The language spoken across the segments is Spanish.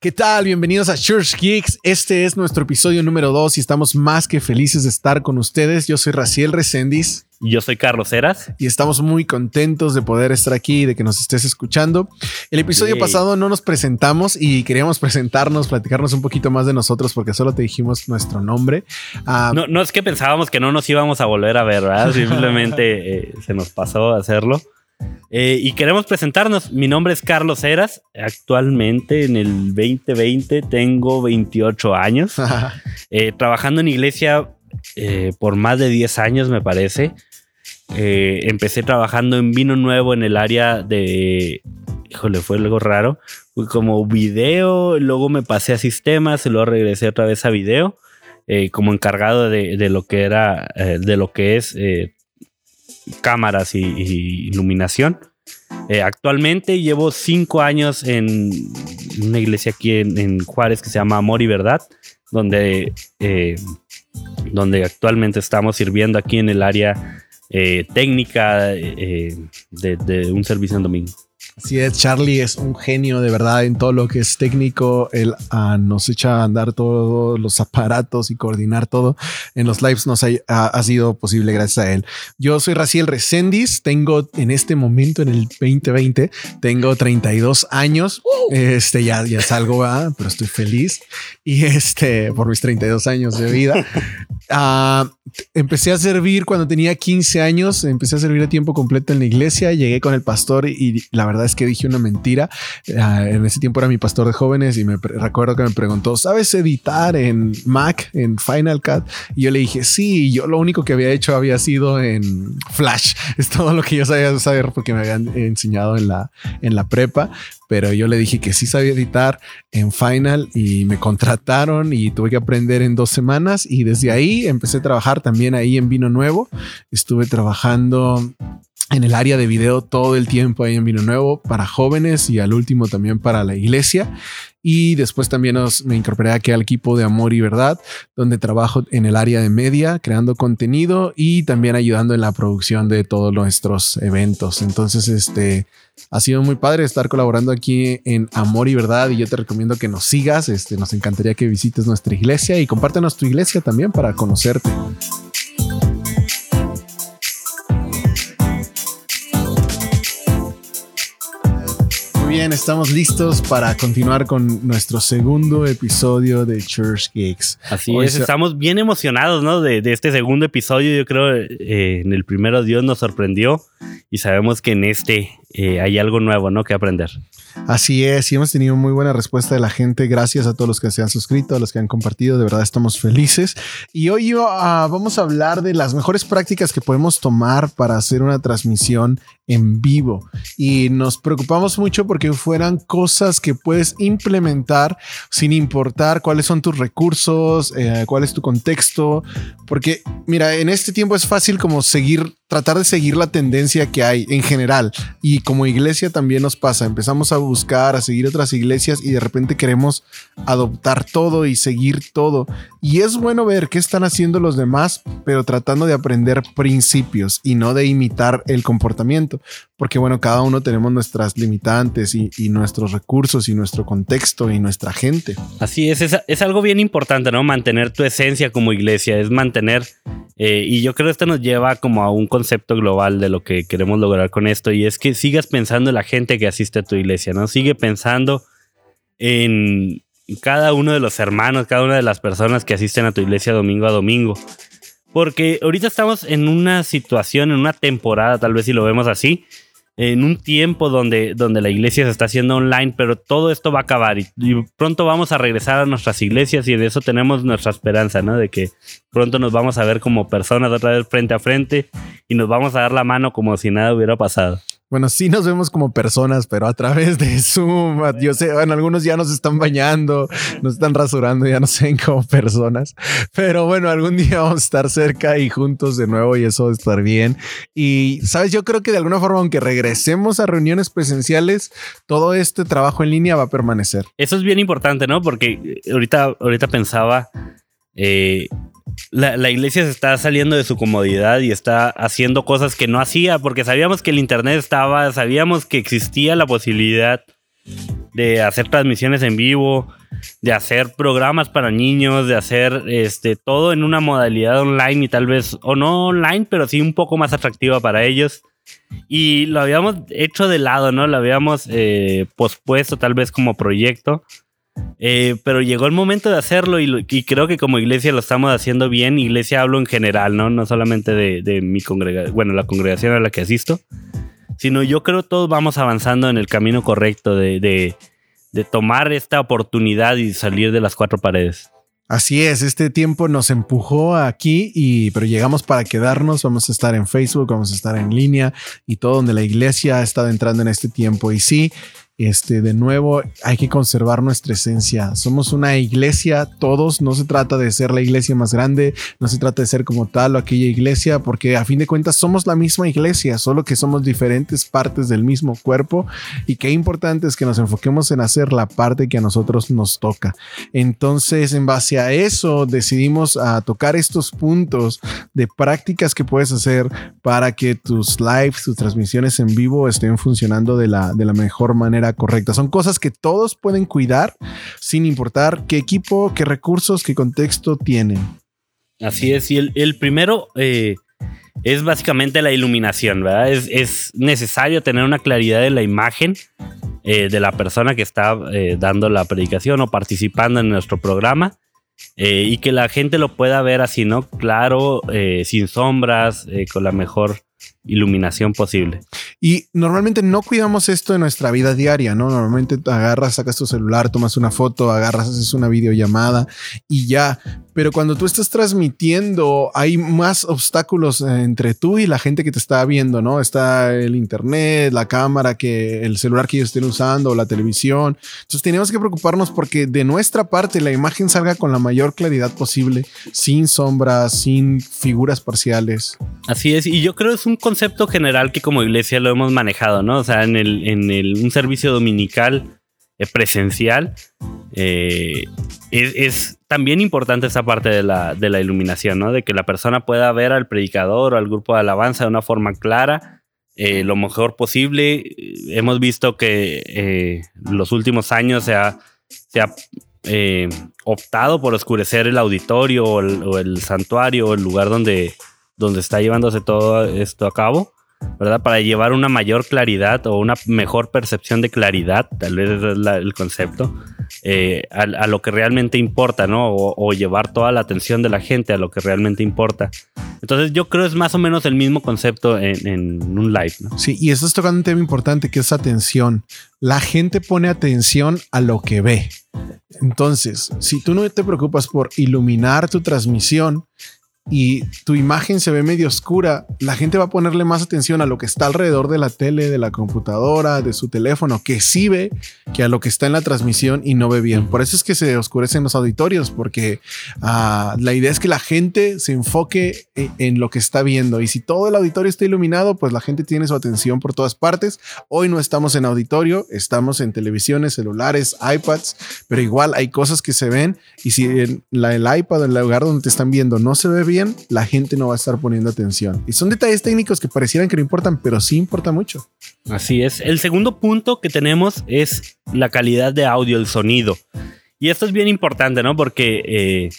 ¿Qué tal? Bienvenidos a Church Geeks. Este es nuestro episodio número 2 y estamos más que felices de estar con ustedes. Yo soy Raciel Recendis. Y yo soy Carlos Heras. Y estamos muy contentos de poder estar aquí y de que nos estés escuchando. El episodio Yay. pasado no nos presentamos y queríamos presentarnos, platicarnos un poquito más de nosotros porque solo te dijimos nuestro nombre. Ah, No, no es que pensábamos que no nos íbamos a volver a ver, ¿verdad? Simplemente eh, se nos pasó hacerlo. Eh, y queremos presentarnos. Mi nombre es Carlos Heras. Actualmente en el 2020 tengo 28 años. Eh, trabajando en iglesia eh, por más de 10 años, me parece. Empecé trabajando en vino nuevo en el área de. Híjole, fue algo raro. Como video, luego me pasé a sistemas y luego regresé otra vez a video. como encargado de, de lo que era, de lo que es cámaras y, iluminación. Eh, actualmente llevo cinco años en una iglesia aquí en, Juárez que se llama Amor y Verdad, donde, eh, donde actualmente estamos sirviendo aquí en el área eh, técnica de un servicio en domingo. Así es, Charlie es un genio de verdad en todo lo que es técnico. Él ah, nos echa a andar todos los aparatos y coordinar todo. En los lives nos ha, ha- ha sido posible gracias a él. Yo soy Raciel Recendis. Tengo en este momento, en el 2020, tengo 32 años. Este ya, ya salgo, ¿verdad? pero estoy feliz. Y este, por mis 32 años de vida. Ah, empecé a servir cuando tenía 15 años, empecé a servir a tiempo completo en la iglesia, llegué con el pastor y la verdad es que dije una mentira. Ah, en ese tiempo era mi pastor de jóvenes y me recuerdo que me preguntó, ¿sabes editar en Mac, en Final Cut? Y yo le dije, sí, yo lo único que había hecho había sido en Flash. Es todo lo que yo sabía saber porque me habían enseñado en la, en la prepa, pero yo le dije que sí sabía editar en Final y me contrataron y tuve que aprender en dos semanas y desde ahí empecé a trabajar también ahí en Vino Nuevo. Estuve trabajando en el área de video todo el tiempo ahí en Vino Nuevo para jóvenes y al último también para la iglesia. Y después también me incorporé aquí al equipo de Amor y Verdad, donde trabajo en el área de media, creando contenido y también ayudando en la producción de todos nuestros eventos. Entonces, este ha sido muy padre estar colaborando aquí en Amor y Verdad y yo te recomiendo que nos sigas. Este, nos encantaría que visites nuestra iglesia y compártenos tu iglesia también para conocerte. Bien, estamos listos para continuar con nuestro segundo episodio de Church Geeks. Así Hoy es, estamos bien emocionados, ¿no? De, de este segundo episodio. Yo creo eh, en el primero Dios nos sorprendió y sabemos que en este eh, hay algo nuevo, ¿no? Que aprender. Así es, y hemos tenido muy buena respuesta de la gente. Gracias a todos los que se han suscrito, a los que han compartido. De verdad estamos felices. Y hoy ah, vamos a hablar de las mejores prácticas que podemos tomar para hacer una transmisión en vivo. Y nos preocupamos mucho porque fueran cosas que puedes implementar sin importar cuáles son tus recursos, eh, cuál es tu contexto. Porque, mira, en este tiempo es fácil como seguir, tratar de seguir la tendencia que hay en general. Y como iglesia también nos pasa. Empezamos a buscar, a seguir otras iglesias y de repente queremos adoptar todo y seguir todo. Y es bueno ver qué están haciendo los demás, pero tratando de aprender principios y no de imitar el comportamiento. Porque bueno, cada uno tenemos nuestras limitantes y, nuestros recursos y nuestro contexto y nuestra gente. Así es, es, algo bien importante, ¿no? Mantener tu esencia como iglesia, es mantener, eh, y yo creo que esto nos lleva como a un concepto global de lo que queremos lograr con esto, y es que sigas pensando en la gente que asiste a tu iglesia, ¿no? Sigue pensando en cada uno de los hermanos, cada una de las personas que asisten a tu iglesia domingo a domingo. Porque ahorita estamos en una situación, en una temporada, tal vez si lo vemos así, en un tiempo donde, donde la iglesia se está haciendo online, pero todo esto va a acabar y, pronto vamos a regresar a nuestras iglesias y de eso tenemos nuestra esperanza, ¿no? De que pronto nos vamos a ver como personas otra vez frente a frente y nos vamos a dar la mano como si nada hubiera pasado. Bueno, sí nos vemos como personas, pero a través de Zoom. Yo sé, bueno, algunos ya nos están bañando, nos están rasurando, ya nos ven como personas. Pero bueno, algún día vamos a estar cerca y juntos de nuevo y eso va a estar bien. Y sabes, yo creo que de alguna forma, aunque regresemos a reuniones presenciales, todo este trabajo en línea va a permanecer. Eso es bien importante, ¿no? Porque ahorita, ahorita pensaba, eh, la, la iglesia se está saliendo de su comodidad y está haciendo cosas que no hacía porque sabíamos que el Internet estaba, sabíamos que existía la posibilidad de hacer transmisiones en vivo, de hacer programas para niños, de hacer este todo en una modalidad online y tal vez, o no online, pero sí un poco más atractiva para ellos. Y lo habíamos hecho de lado, ¿no? Lo habíamos eh, pospuesto tal vez como proyecto. Eh, pero llegó el momento de hacerlo y, creo que como iglesia lo estamos haciendo bien. Iglesia hablo en general, ¿no? No solamente de, mi congregación, bueno, la congregación a la que asisto, sino yo creo que todos vamos avanzando en el camino correcto de, de tomar esta oportunidad y salir de las cuatro paredes. Así es, este tiempo nos empujó aquí y pero llegamos para quedarnos, vamos a estar en Facebook, vamos a estar en línea y todo donde la iglesia ha estado entrando en este tiempo y sí, este, de nuevo, hay que conservar nuestra esencia. Somos una iglesia, todos. No se trata de ser la iglesia más grande, no se trata de ser como tal o aquella iglesia, porque a fin de cuentas somos la misma iglesia, solo que somos diferentes partes del mismo cuerpo. Y qué importante es que nos enfoquemos en hacer la parte que a nosotros nos toca. Entonces, en base a eso, decidimos tocar estos puntos de prácticas que puedes hacer para que tus lives, tus transmisiones en vivo estén funcionando de la, de la mejor manera correcta. Son cosas que todos pueden cuidar sin importar qué equipo, qué recursos, qué contexto tienen. Así es, y el, primero eh, es básicamente la iluminación, ¿verdad? Es, necesario tener una claridad de la imagen eh, de la persona que está eh, dando la predicación o participando en nuestro programa. y que la gente lo pueda ver así, ¿no? Claro, sin sombras, con la mejor iluminación posible. Y normalmente no cuidamos esto en nuestra vida diaria, ¿no? Normalmente agarras, sacas tu celular, tomas una foto, agarras, haces una videollamada y ya. Pero cuando tú estás transmitiendo, hay más obstáculos entre tú y la gente que te está viendo, ¿no? Está el internet, la cámara, que el celular que ellos estén usando, la televisión. Entonces tenemos que preocuparnos porque de nuestra parte la imagen salga con la mayor claridad posible, sin sombras, sin figuras parciales. Así es, y yo creo es un concepto general que como iglesia lo hemos manejado, ¿no? O sea, en, el, en el, un servicio dominical eh, presencial eh, es, también importante esa parte de la, de la iluminación, ¿no? De que la persona pueda ver al predicador o al grupo de alabanza de una forma clara, eh, lo mejor posible. Hemos visto que los últimos años se ha, se ha optado por oscurecer el auditorio o el, o el santuario el lugar donde donde está llevándose todo esto a cabo, ¿verdad? Para llevar una mayor claridad o una mejor percepción de claridad, tal vez es el concepto, eh, a, lo que realmente importa, ¿no? O, llevar toda la atención de la gente a lo que realmente importa. Entonces yo creo es más o menos el mismo concepto en, un live. Sí, y estás tocando un tema importante que es atención. La gente pone atención a lo que ve. Entonces, si tú no te preocupas por iluminar tu transmisión, y tu imagen se ve medio oscura, la gente va a ponerle más atención a lo que está alrededor de la tele, de la computadora, de su teléfono, que sí ve, que a lo que está en la transmisión y no ve bien. Por eso es que se oscurecen los auditorios, porque ah, la idea es que la gente se enfoque en, en, lo que está viendo. Y si todo el auditorio está iluminado, pues la gente tiene su atención por todas partes. Hoy no estamos en auditorio, estamos en televisiones, celulares, iPads, pero igual hay cosas que se ven. Y si en la, el iPad, en el lugar donde te están viendo, no se ve bien, la gente no va a estar poniendo atención. Y son detalles técnicos que parecieran que no importan, pero sí importa mucho. Así es. El segundo punto que tenemos es la calidad de audio, el sonido. Y esto es bien importante, ¿no? Porque eh,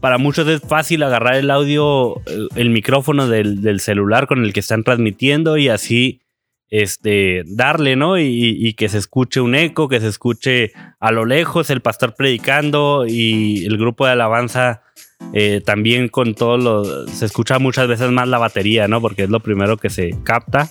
para muchos es fácil agarrar el audio, eh, el micrófono del, celular con el que están transmitiendo y así este, darle, ¿no? Y, y, que se escuche un eco, que se escuche a lo lejos el pastor predicando y el grupo de alabanza eh, también con todo lo. Se escucha muchas veces más la batería, ¿no? Porque es lo primero que se capta.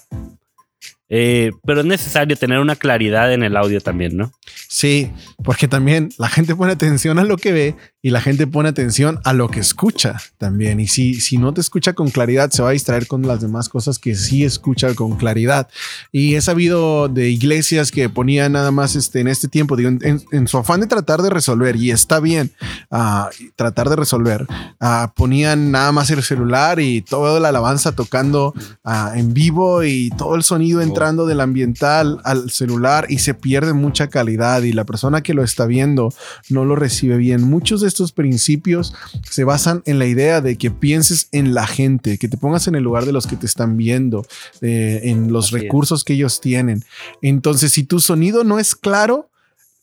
Eh, pero es necesario tener una claridad en el audio también, ¿no? Sí, porque también la gente pone atención a lo que ve y la gente pone atención a lo que escucha también. Y si, si no te escucha con claridad, se va a distraer con las demás cosas que sí escucha con claridad. Y he sabido de iglesias que ponían nada más este, en este tiempo, digo, en, su afán de tratar de resolver, y está bien ah, tratar de resolver, ah, ponían nada más el celular y toda la alabanza tocando ah, en vivo y todo el sonido entrando del ambiental al celular y se pierde mucha calidad y la persona que lo está viendo no lo recibe bien. Muchos de estos principios se basan en la idea de que pienses en la gente, que te pongas en el lugar de los que te están viendo, eh, en los recursos que ellos tienen. Entonces, si tu sonido no es claro,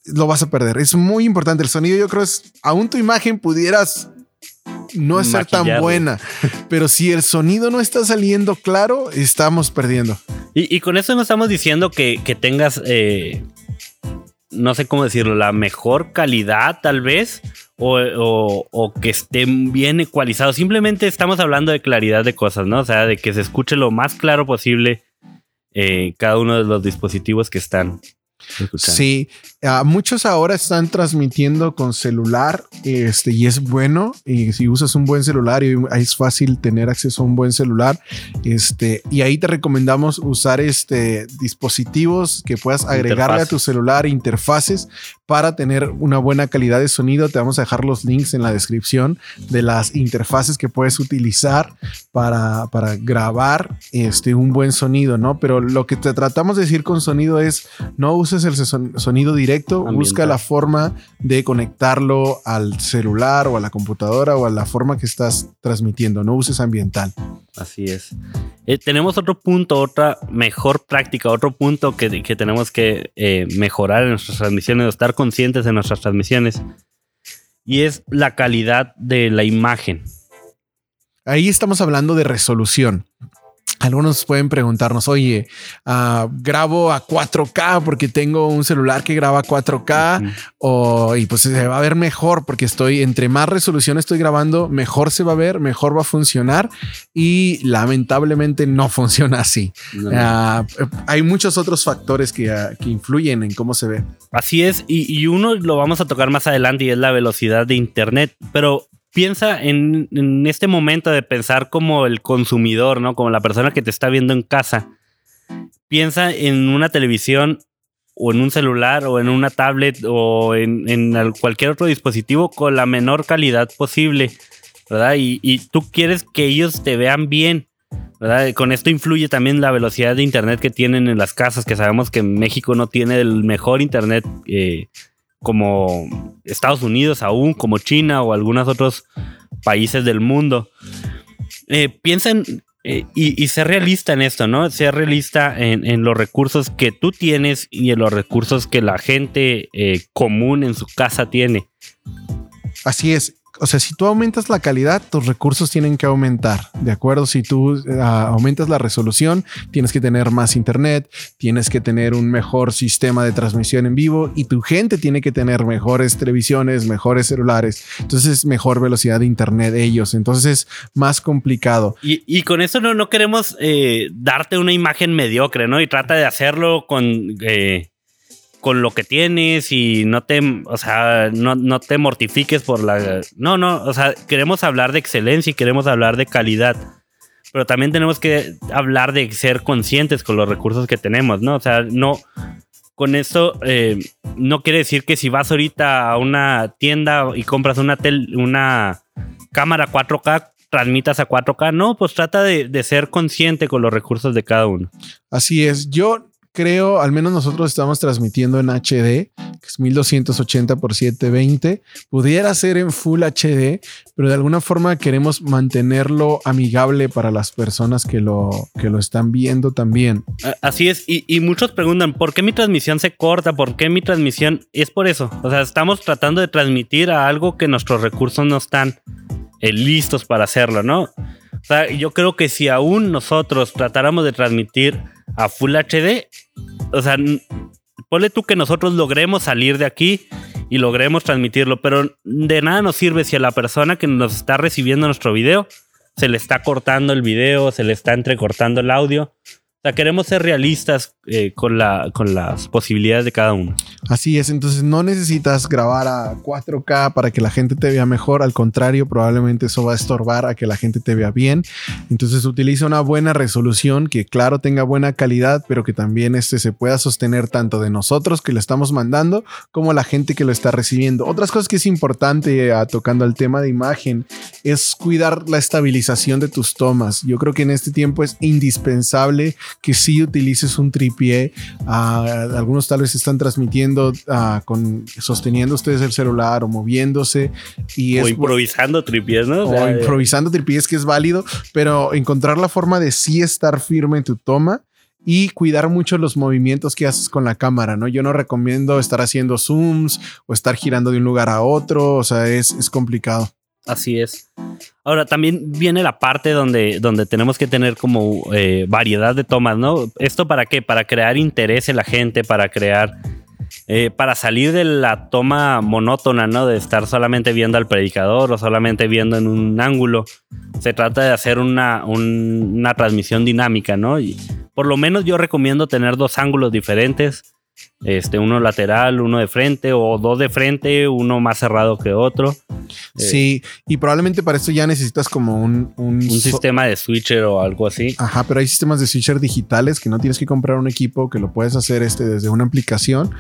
lo vas a perder. Es muy importante. El sonido, yo creo, es aún tu imagen pudieras no ser tan buena, pero si el sonido no está saliendo claro, estamos perdiendo. Y, con eso no estamos diciendo que, tengas, eh, no sé cómo decirlo, la mejor calidad tal vez, o, que estén bien ecualizados. Simplemente estamos hablando de claridad de cosas, ¿no? O sea, de que se escuche lo más claro posible eh, cada uno de los dispositivos que están. Sí, muchos ahora están transmitiendo con celular este, y es bueno. Y si usas un buen celular y es fácil tener acceso a un buen celular, este, y ahí te recomendamos usar este, dispositivos que puedas agregarle a tu celular, interfaces para tener una buena calidad de sonido. Te vamos a dejar los links en la descripción de las interfaces que puedes utilizar para, para grabar este, un buen sonido, ¿no? Pero lo que te tratamos de decir con sonido es no uses el sonido directo, busca la forma de conectarlo al celular o a la computadora o a la forma que estás transmitiendo, no uses ambiental. Así es. Eh, tenemos otro punto, otra mejor práctica, otro punto que, tenemos que eh, mejorar en nuestras transmisiones, estar conscientes de nuestras transmisiones, y es la calidad de la imagen. Ahí estamos hablando de resolución. Algunos pueden preguntarnos, oye, ah, grabo a 4K porque tengo un celular que graba a 4K o, y pues se va a ver mejor porque estoy entre más resolución estoy grabando, mejor se va a ver, mejor va a funcionar y lamentablemente no funciona así. Ah, hay muchos otros factores que, ah, que, influyen en cómo se ve. Así es, y, y uno lo vamos a tocar más adelante y es la velocidad de Internet, pero piensa en, este momento de pensar como el consumidor, ¿no? Como la persona que te está viendo en casa. Piensa en una televisión o en un celular o en una tablet o en, cualquier otro dispositivo con la menor calidad posible, ¿verdad? Y, tú quieres que ellos te vean bien, ¿verdad? Con esto influye también la velocidad de internet que tienen en las casas, que sabemos que México no tiene el mejor internet eh, como Estados Unidos aún, como China o algunos otros países del mundo. Eh, piensen eh, y, y, ser realista en esto, ¿no? Ser realista en, los recursos que tú tienes y en los recursos que la gente eh, común en su casa tiene. Así es o sea, si tú aumentas la calidad, tus recursos tienen que aumentar, ¿de acuerdo? Si tú ah, aumentas la resolución, tienes que tener más internet, tienes que tener un mejor sistema de transmisión en vivo y tu gente tiene que tener mejores televisiones, mejores celulares, entonces mejor velocidad de internet ellos, entonces es más complicado. Y, con eso no, no queremos eh, darte una imagen mediocre, ¿no? Y trata de hacerlo con... Eh, con lo que tienes y no te, o sea, no, te mortifiques por la... No, no, o sea, queremos hablar de excelencia y queremos hablar de calidad, pero también tenemos que hablar de ser conscientes con los recursos que tenemos, ¿no? O sea, no, con esto eh, no quiere decir que si vas ahorita a una tienda y compras una, una cámara 4K, transmitas a 4K. No, pues trata de, de, ser consciente con los recursos de cada uno. Así es. Yo creo, al menos nosotros estamos transmitiendo en HD, que es 1280 por 720. Pudiera ser en Full HD, pero de alguna forma queremos mantenerlo amigable para las personas que lo, que lo están viendo también. Así es, y, muchos preguntan, ¿por qué mi transmisión se corta? ¿Por qué mi transmisión? Es por eso, o sea, estamos tratando de transmitir a algo que nuestros recursos no están eh, listos para hacerlo, ¿no? O sea, yo creo que si aún nosotros tratáramos de transmitir a Full HD, o sea, ponle tú que nosotros logremos salir de aquí y logremos transmitirlo, pero de nada nos sirve si a la persona que nos está recibiendo nuestro video se le está cortando el video, se le está entrecortando el audio queremos ser realistas eh, con, la, con las posibilidades de cada uno. Así es, entonces no necesitas grabar a 4K para que la gente te vea mejor, al contrario, probablemente eso va a estorbar a que la gente te vea bien. Entonces utiliza una buena resolución que claro tenga buena calidad, pero que también este se pueda sostener tanto de nosotros que lo estamos mandando como la gente que lo está recibiendo. Otras cosas que es importante ah, tocando el tema de imagen es cuidar la estabilización de tus tomas. Yo creo que en este tiempo es indispensable que si utilices un tripié. Ah, algunos tal vez están transmitiendo ah, con sosteniendo ustedes el celular o moviéndose y o improvisando tripiés, ¿no? O, improvisando tripiés que es válido, pero encontrar la forma de sí estar firme en tu toma y cuidar mucho los movimientos que haces con la cámara, ¿no? Yo no recomiendo estar haciendo zooms o estar girando de un lugar a otro, o sea, es, es complicado. Así es. Ahora también viene la parte donde, donde tenemos que tener como eh, variedad de tomas, ¿no? ¿Esto para qué? Para crear interés en la gente, para crear eh, para salir de la toma monótona, ¿no? De estar solamente viendo al predicador o solamente viendo en un ángulo. Se trata de hacer una, una transmisión dinámica, ¿no? Y por lo menos yo recomiendo tener dos ángulos diferentes este, uno lateral, uno de frente o dos de frente, uno más cerrado que otro. Sí, y probablemente para esto ya necesitas como un, un, sistema de switcher o algo así. Ajá, pero hay sistemas de switcher digitales que no tienes que comprar un equipo, que lo puedes hacer este, desde una aplicación,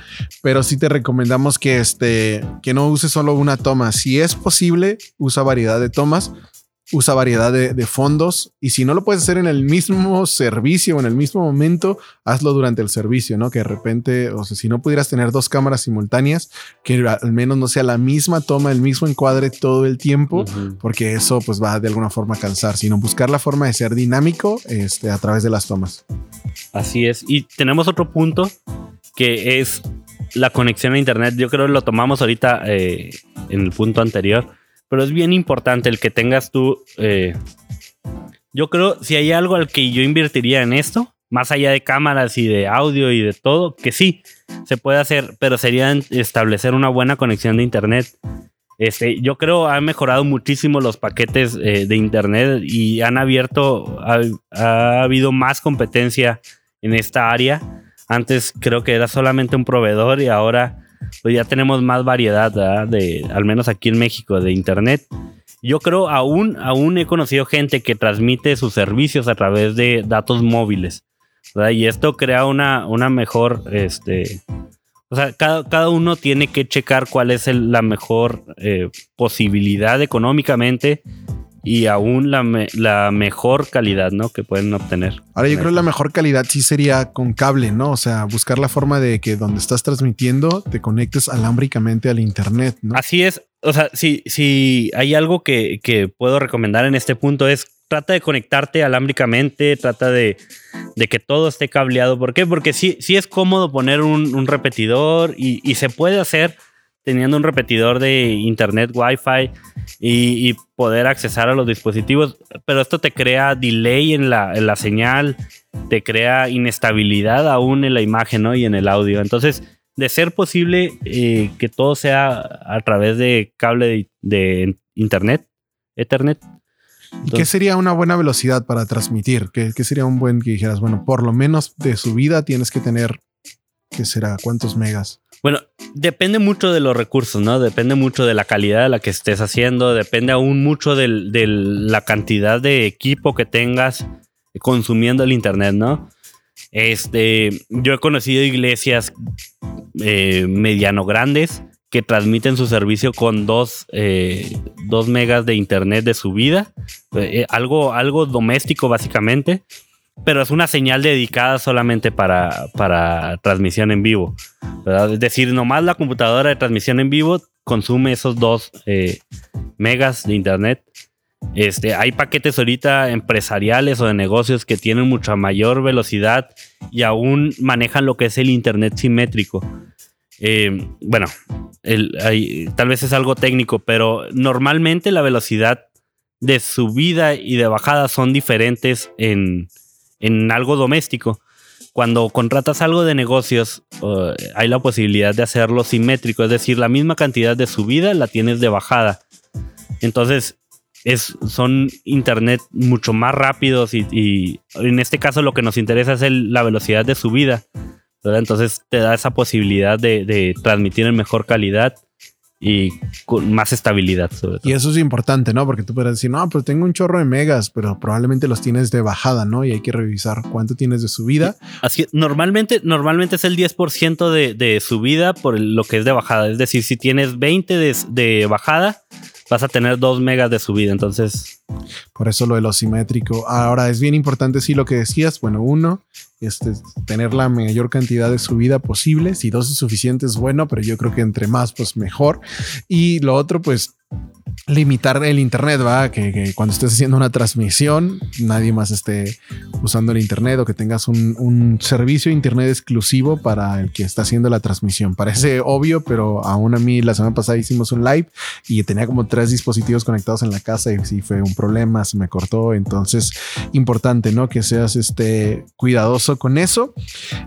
pero sí te recomendamos que, este, que no uses solo una toma. Si es posible, usa variedad de tomas usa variedad de, fondos y si no lo puedes hacer en el mismo servicio o en el mismo momento, hazlo durante el servicio, ¿no? Que de repente, o sea, si no pudieras tener dos cámaras simultáneas, que al menos no sea la misma toma, el mismo encuadre todo el tiempo, porque eso pues va de alguna forma a cansar, sino buscar la forma de ser dinámico este, a través de las tomas. Así es. Y tenemos otro punto que es la conexión a Internet. Yo creo que lo tomamos ahorita eh, en el punto anterior pero es bien importante el que tengas tú. Eh, yo creo, si hay algo al que yo invertiría en esto, más allá de cámaras y de audio y de todo, que sí, se puede hacer, pero sería establecer una buena conexión de internet. Este, yo creo han mejorado muchísimo los paquetes eh, de internet y han abierto, ha, ha, habido más competencia en esta área. Antes creo que era solamente un proveedor y ahora pues ya tenemos más variedad, De, al menos aquí en México, de internet. Yo creo aún, aún he conocido gente que transmite sus servicios a través de datos móviles. Y esto crea una, una mejor, este, o sea, cada, uno tiene que checar cuál es la mejor eh, posibilidad económicamente y aún la, la, mejor calidad, ¿no? Que pueden obtener. Ahora yo creo que la mejor calidad sí sería con cable, ¿no? O sea, buscar la forma de que donde estás transmitiendo te conectes alámbricamente al internet, ¿no? Así es. O sea, si, si hay algo que, que puedo recomendar en este punto es trata de conectarte alámbricamente, trata de, de, que todo esté cableado. ¿Por qué? Porque sí, sí es cómodo poner un, un repetidor y, y, se puede hacer teniendo un repetidor de internet Wi-Fi y, poder accesar a los dispositivos, pero esto te crea delay en la, en la, señal, te crea inestabilidad aún en la imagen ¿no? y en el audio. Entonces, de ser posible eh, que todo sea a través de cable de, internet, Ethernet. ¿Qué sería una buena velocidad para transmitir? ¿Qué, ¿Qué, sería un buen que dijeras, bueno, por lo menos de subida tienes que tener, ¿qué será? ¿Cuántos megas? Bueno, depende mucho de los recursos, ¿no? Depende mucho de la calidad de la que estés haciendo, depende aún mucho de la cantidad de equipo que tengas consumiendo el Internet, ¿no? Este, yo he conocido iglesias eh, mediano grandes que transmiten su servicio con dos, eh, megas de internet de subida, eh, algo, algo doméstico básicamente, pero es una señal dedicada solamente para, para transmisión en vivo. Es decir, nomás la computadora de transmisión en vivo consume esos dos eh, megas de internet. Este, hay paquetes ahorita empresariales o de negocios que tienen mucha mayor velocidad y aún manejan lo que es el internet simétrico. Eh, bueno, tal vez es algo técnico, pero normalmente la velocidad de subida y de bajada son diferentes en, en algo doméstico. Cuando contratas algo de negocios, uh, hay la posibilidad de hacerlo simétrico, es decir, la misma cantidad de subida la tienes de bajada. Entonces, es, son internet mucho más rápidos y, en este caso lo que nos interesa es la velocidad de subida. Entonces te da esa posibilidad de transmitir en mejor calidad y con más estabilidad. Sobre todo. Y eso es importante, ¿no? Porque tú puedes decir, no, pues tengo un chorro de megas, pero probablemente los tienes de bajada, ¿no? Y hay que revisar cuánto tienes de subida. Así que normalmente, normalmente es el 10% de, de subida por lo que es de bajada. Es decir, si tienes 20 de, de bajada, vas a tener 2 megas de subida. Entonces, por eso lo de lo simétrico. Ahora es bien importante, sí, lo que decías. Bueno, uno, este, tener la mayor cantidad de subida posible. Si dos es suficiente, es bueno, pero yo creo que entre más, pues mejor. Y lo otro, pues limitar el internet, va, que, cuando estés haciendo una transmisión, nadie más esté usando el internet o que tengas un, un, servicio de internet exclusivo para el que está haciendo la transmisión. Parece obvio, pero aún a mí la semana pasada hicimos un live y tenía como tres dispositivos conectados en la casa y sí fue un problema, se me cortó. Entonces, importante, ¿no? Que seas este cuidadoso con eso.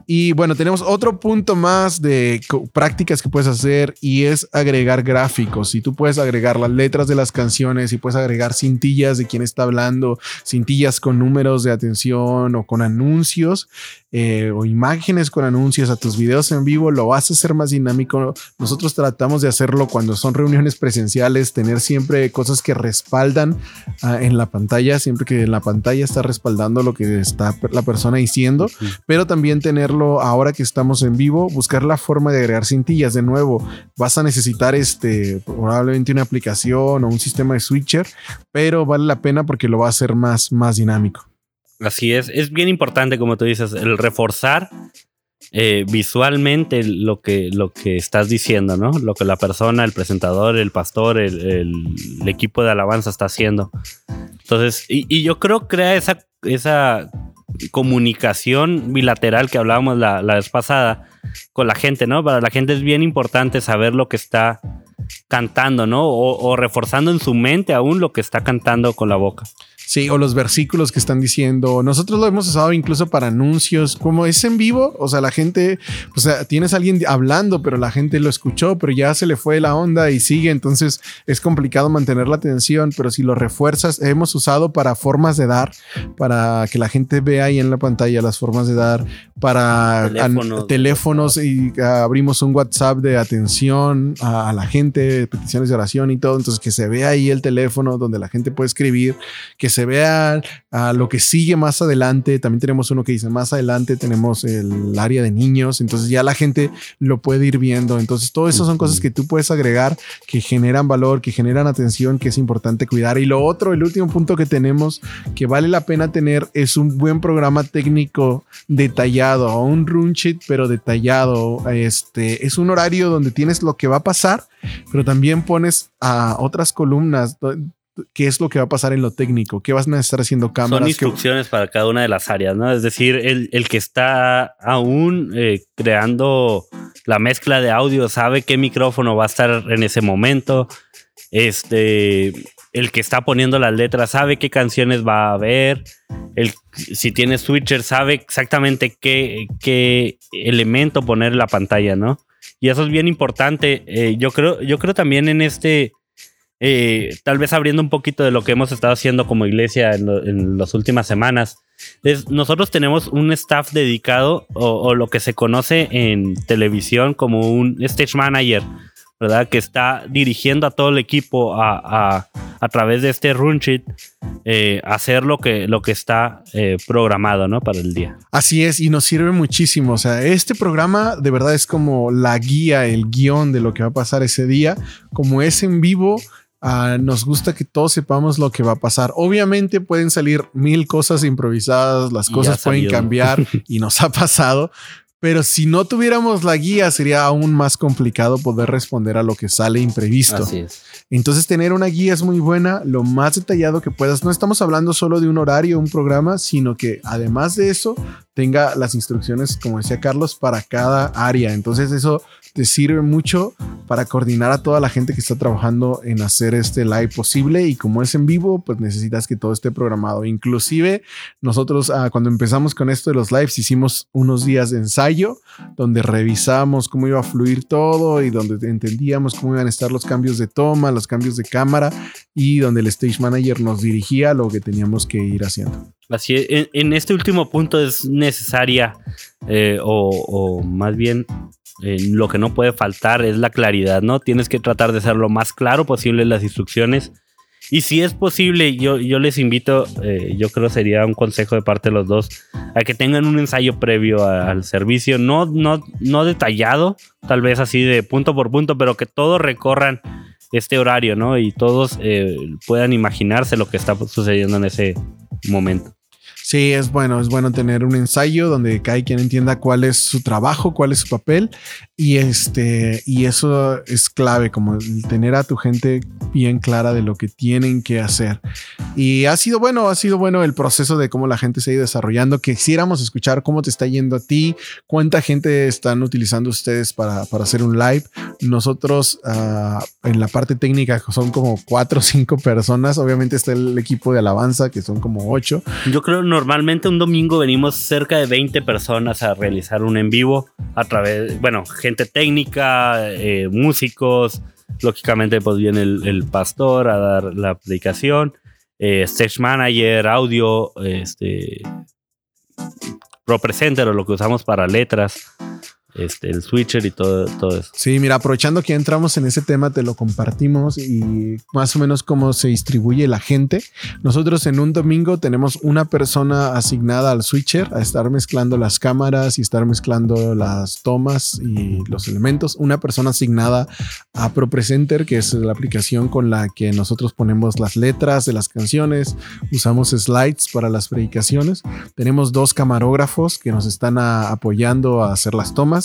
Y bueno, tenemos otro punto más de prácticas que puedes hacer y es agregar gráficos. Si tú puedes agregar las letras de las canciones y puedes agregar cintillas de quién está hablando, cintillas con números de atención o con anuncios eh, o imágenes con anuncios a tus videos en vivo, lo vas a hacer más dinámico. Nosotros tratamos de hacerlo cuando son reuniones presenciales, tener siempre cosas que respaldan ah, en la pantalla, siempre que en la pantalla está respaldando lo que está la persona diciendo, pero también tenerlo ahora que estamos en vivo, buscar la forma de agregar cintillas. De nuevo, vas a necesitar este probablemente una aplicación o un sistema de switcher, pero vale la pena porque lo va a hacer más, más dinámico. Así es, es bien importante, como tú dices, el reforzar eh, visualmente lo que, lo que estás diciendo, ¿no? Lo que la persona, el presentador, el pastor, el, equipo de alabanza está haciendo. Entonces, y, yo creo que crea esa, esa comunicación bilateral que hablábamos la, vez pasada con la gente, ¿no? Para la gente es bien importante saber lo que está cantando, ¿no? o reforzando en su mente aún lo que está cantando con la boca. Sí, o los versículos que están diciendo. Nosotros lo hemos usado incluso para anuncios, como es en vivo, o sea, la gente, o sea, tienes a alguien hablando, pero la gente lo escuchó, pero ya se le fue la onda y sigue, entonces es complicado mantener la atención, pero si lo refuerzas, hemos usado para formas de dar, para que la gente vea ahí en la pantalla las formas de dar, para teléfonos, y abrimos un WhatsApp de atención a, a la gente, peticiones de oración y todo, entonces que se vea ahí el teléfono donde la gente puede escribir, que se se vea a lo que sigue más adelante. También tenemos uno que dice más adelante tenemos el área de niños, entonces ya la gente lo puede ir viendo. Entonces, todo eso son cosas que tú puedes agregar que generan valor, que generan atención, que es importante cuidar. Y lo otro, el último punto que tenemos que vale la pena tener es un buen programa técnico detallado, un run sheet, pero detallado. Este es un horario donde tienes lo que va a pasar, pero también pones a otras columnas qué es lo que va a pasar en lo técnico, qué vas a estar haciendo cámaras. Son instrucciones para cada una de las áreas, ¿no? Es decir, el, el que está aún eh, creando la mezcla de audio sabe qué micrófono va a estar en ese momento. Este, el que está poniendo las letras sabe qué canciones va a haber. El, si tiene switcher sabe exactamente qué, qué elemento poner en la pantalla, ¿no? Y eso es bien importante. Eh, yo creo, yo creo también en este eh, tal vez abriendo un poquito de lo que hemos estado haciendo como iglesia en, las últimas semanas. nosotros tenemos un staff dedicado o, lo que se conoce en televisión como un stage manager, ¿verdad? Que está dirigiendo a todo el equipo a, través de este run sheet eh, hacer lo que, lo que está eh, programado, ¿no? Para el día. Así es, y nos sirve muchísimo. O sea, este programa de verdad es como la guía, el guion de lo que va a pasar ese día. Como es en vivo, Ah, nos gusta que todos sepamos lo que va a pasar. Obviamente pueden salir mil cosas improvisadas, las cosas pueden cambiar y nos ha pasado, pero si no tuviéramos la guía sería aún más complicado poder responder a lo que sale imprevisto. Así es. Entonces tener una guía es muy buena, lo más detallado que puedas. No estamos hablando solo de un horario, un programa, sino que además de eso tenga las instrucciones, como decía Carlos, para cada área. Entonces eso te sirve mucho para coordinar a toda la gente que está trabajando en hacer este live posible y como es en vivo, pues necesitas que todo esté programado. Inclusive nosotros ah, cuando empezamos con esto de los lives hicimos unos días de ensayo donde revisamos cómo iba a fluir todo y donde entendíamos cómo iban a estar los cambios de toma, los cambios de cámara y donde el stage manager nos dirigía lo que teníamos que ir haciendo. Así es, en, este último punto es necesaria eh, o, más bien lo que no puede faltar es la claridad, ¿no? Tienes que tratar de ser lo más claro posible las instrucciones. Y si es posible, yo, yo les invito, eh, yo creo sería un consejo de parte de los dos, a que tengan un ensayo previo al servicio, no, no, no detallado, tal vez así de punto por punto, pero que todos recorran este horario, ¿no? Y todos eh, puedan imaginarse lo que está sucediendo en ese momento. Sí, es bueno, es bueno tener un ensayo donde cada quien entienda cuál es su trabajo, cuál es su papel y este y eso es clave como tener a tu gente bien clara de lo que tienen que hacer. Y ha sido bueno, ha sido bueno el proceso de cómo la gente se ha ido desarrollando. Quisiéramos escuchar cómo te está yendo a ti, cuánta gente están utilizando ustedes para, para hacer un live. Nosotros uh, en la parte técnica son como cuatro o cinco personas. Obviamente está el equipo de alabanza que son como ocho. Yo creo normalmente un domingo venimos cerca de 20 personas a realizar un en vivo a través, bueno, gente técnica, eh, músicos, lógicamente pues viene el, pastor a dar la predicación, eh, stage manager, audio, este, pro presenter o lo que usamos para letras este, el switcher y todo, todo eso. Sí, mira, aprovechando que entramos en ese tema, te lo compartimos y más o menos cómo se distribuye la gente. Nosotros en un domingo tenemos una persona asignada al switcher a estar mezclando las cámaras y estar mezclando las tomas y los elementos. Una persona asignada a ProPresenter, que es la aplicación con la que nosotros ponemos las letras de las canciones. Usamos slides para las predicaciones. Tenemos dos camarógrafos que nos están a, apoyando a hacer las tomas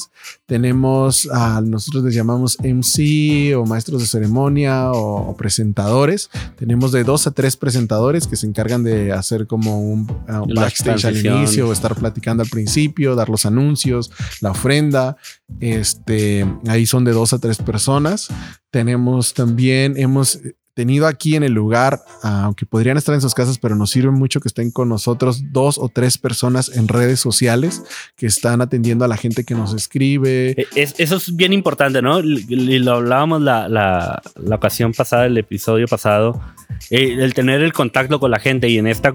tenemos a nosotros les llamamos MC o maestros de ceremonia o, o, presentadores. Tenemos de dos a tres presentadores que se encargan de hacer como un, uh, backstage al inicio, o estar platicando al principio, dar los anuncios, la ofrenda. Este ahí son de dos a tres personas. Tenemos también, hemos tenido aquí en el lugar, aunque podrían estar en sus casas, pero nos sirve mucho que estén con nosotros dos o tres personas en redes sociales que están atendiendo a la gente que nos escribe. Es, eso es bien importante, ¿no? Y lo hablábamos la, la, ocasión pasada, el episodio pasado, eh, el tener el contacto con la gente y en esta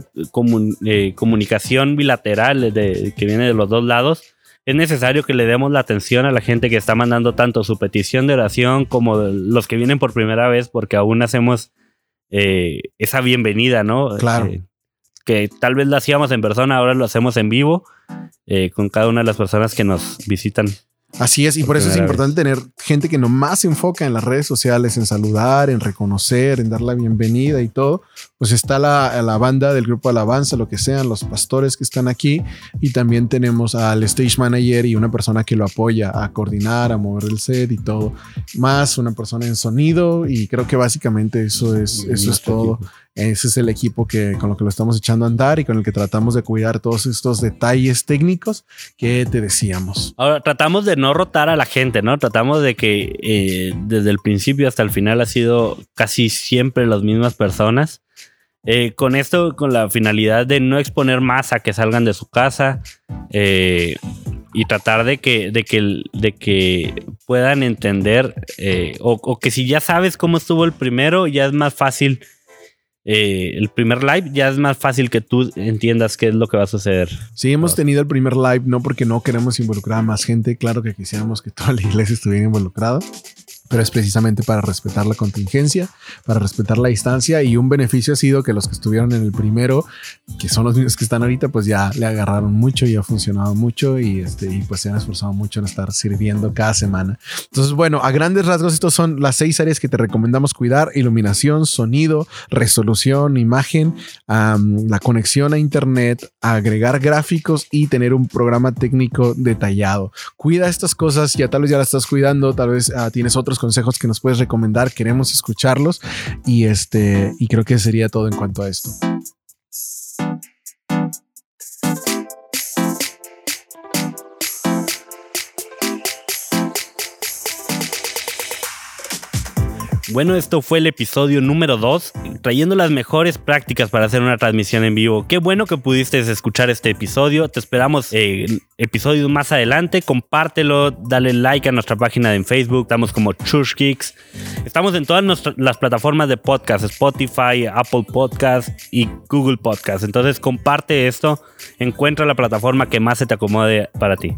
eh, comunicación bilateral de, que viene de los dos lados es necesario que le demos la atención a la gente que está mandando tanto su petición de oración como los que vienen por primera vez, porque aún hacemos eh, esa bienvenida, ¿no? Claro. Eh, que tal vez lo hacíamos en persona, ahora lo hacemos en vivo eh, con cada una de las personas que nos visitan. Así es, y por eso es importante tener gente que nomás se enfoca en las redes sociales, en saludar, en reconocer, en dar la bienvenida y todo. Pues está la, la banda del grupo Alabanza, lo que sean, los pastores que están aquí, y también tenemos al stage manager y una persona que lo apoya a coordinar, a mover el set y todo, más una persona en sonido, y creo que básicamente eso es, eso es todo. Equipo. Ese es el equipo que con lo que lo estamos echando a andar y con el que tratamos de cuidar todos estos detalles técnicos que te decíamos. Ahora tratamos de no rotar a la gente, ¿no? Tratamos de que eh, desde el principio hasta el final ha sido casi siempre las mismas personas. Eh, con esto, con la finalidad de no exponer más a que salgan de su casa eh, y tratar de que, de que, de que puedan entender o que si ya sabes cómo estuvo el primero, ya es más fácil eh, el primer live, ya es más fácil que tú entiendas qué es lo que va a suceder. Sí, hemos tenido el primer live, no porque no queremos involucrar a más gente, claro que quisiéramos que toda la iglesia estuviera involucrada pero es precisamente para respetar la contingencia, para respetar la distancia y un beneficio ha sido que los que estuvieron en el primero, que son los mismos que están ahorita, pues ya le agarraron mucho y ha funcionado mucho y, este, y pues se han esforzado mucho en estar sirviendo cada semana. Entonces, bueno, a grandes rasgos, estos son las seis áreas que te recomendamos cuidar, iluminación, sonido, resolución, imagen, um, la conexión a internet, agregar gráficos y tener un programa técnico detallado. Cuida estas cosas, ya tal vez ya las estás cuidando, tal vez uh, tienes otros consejos que nos puedes recomendar, queremos escucharlos y este y creo que sería todo en cuanto a esto. Bueno, esto fue el episodio número 2, trayendo las mejores prácticas para hacer una transmisión en vivo. Qué bueno que pudiste escuchar este episodio. Te esperamos eh, episodios más adelante. Compártelo, dale like a nuestra página en Facebook. Estamos como Church Geeks. Estamos en todas las plataformas de podcast, Spotify, Apple Podcast y Google Podcast. Entonces comparte esto. Encuentra la plataforma que más se te acomode para ti.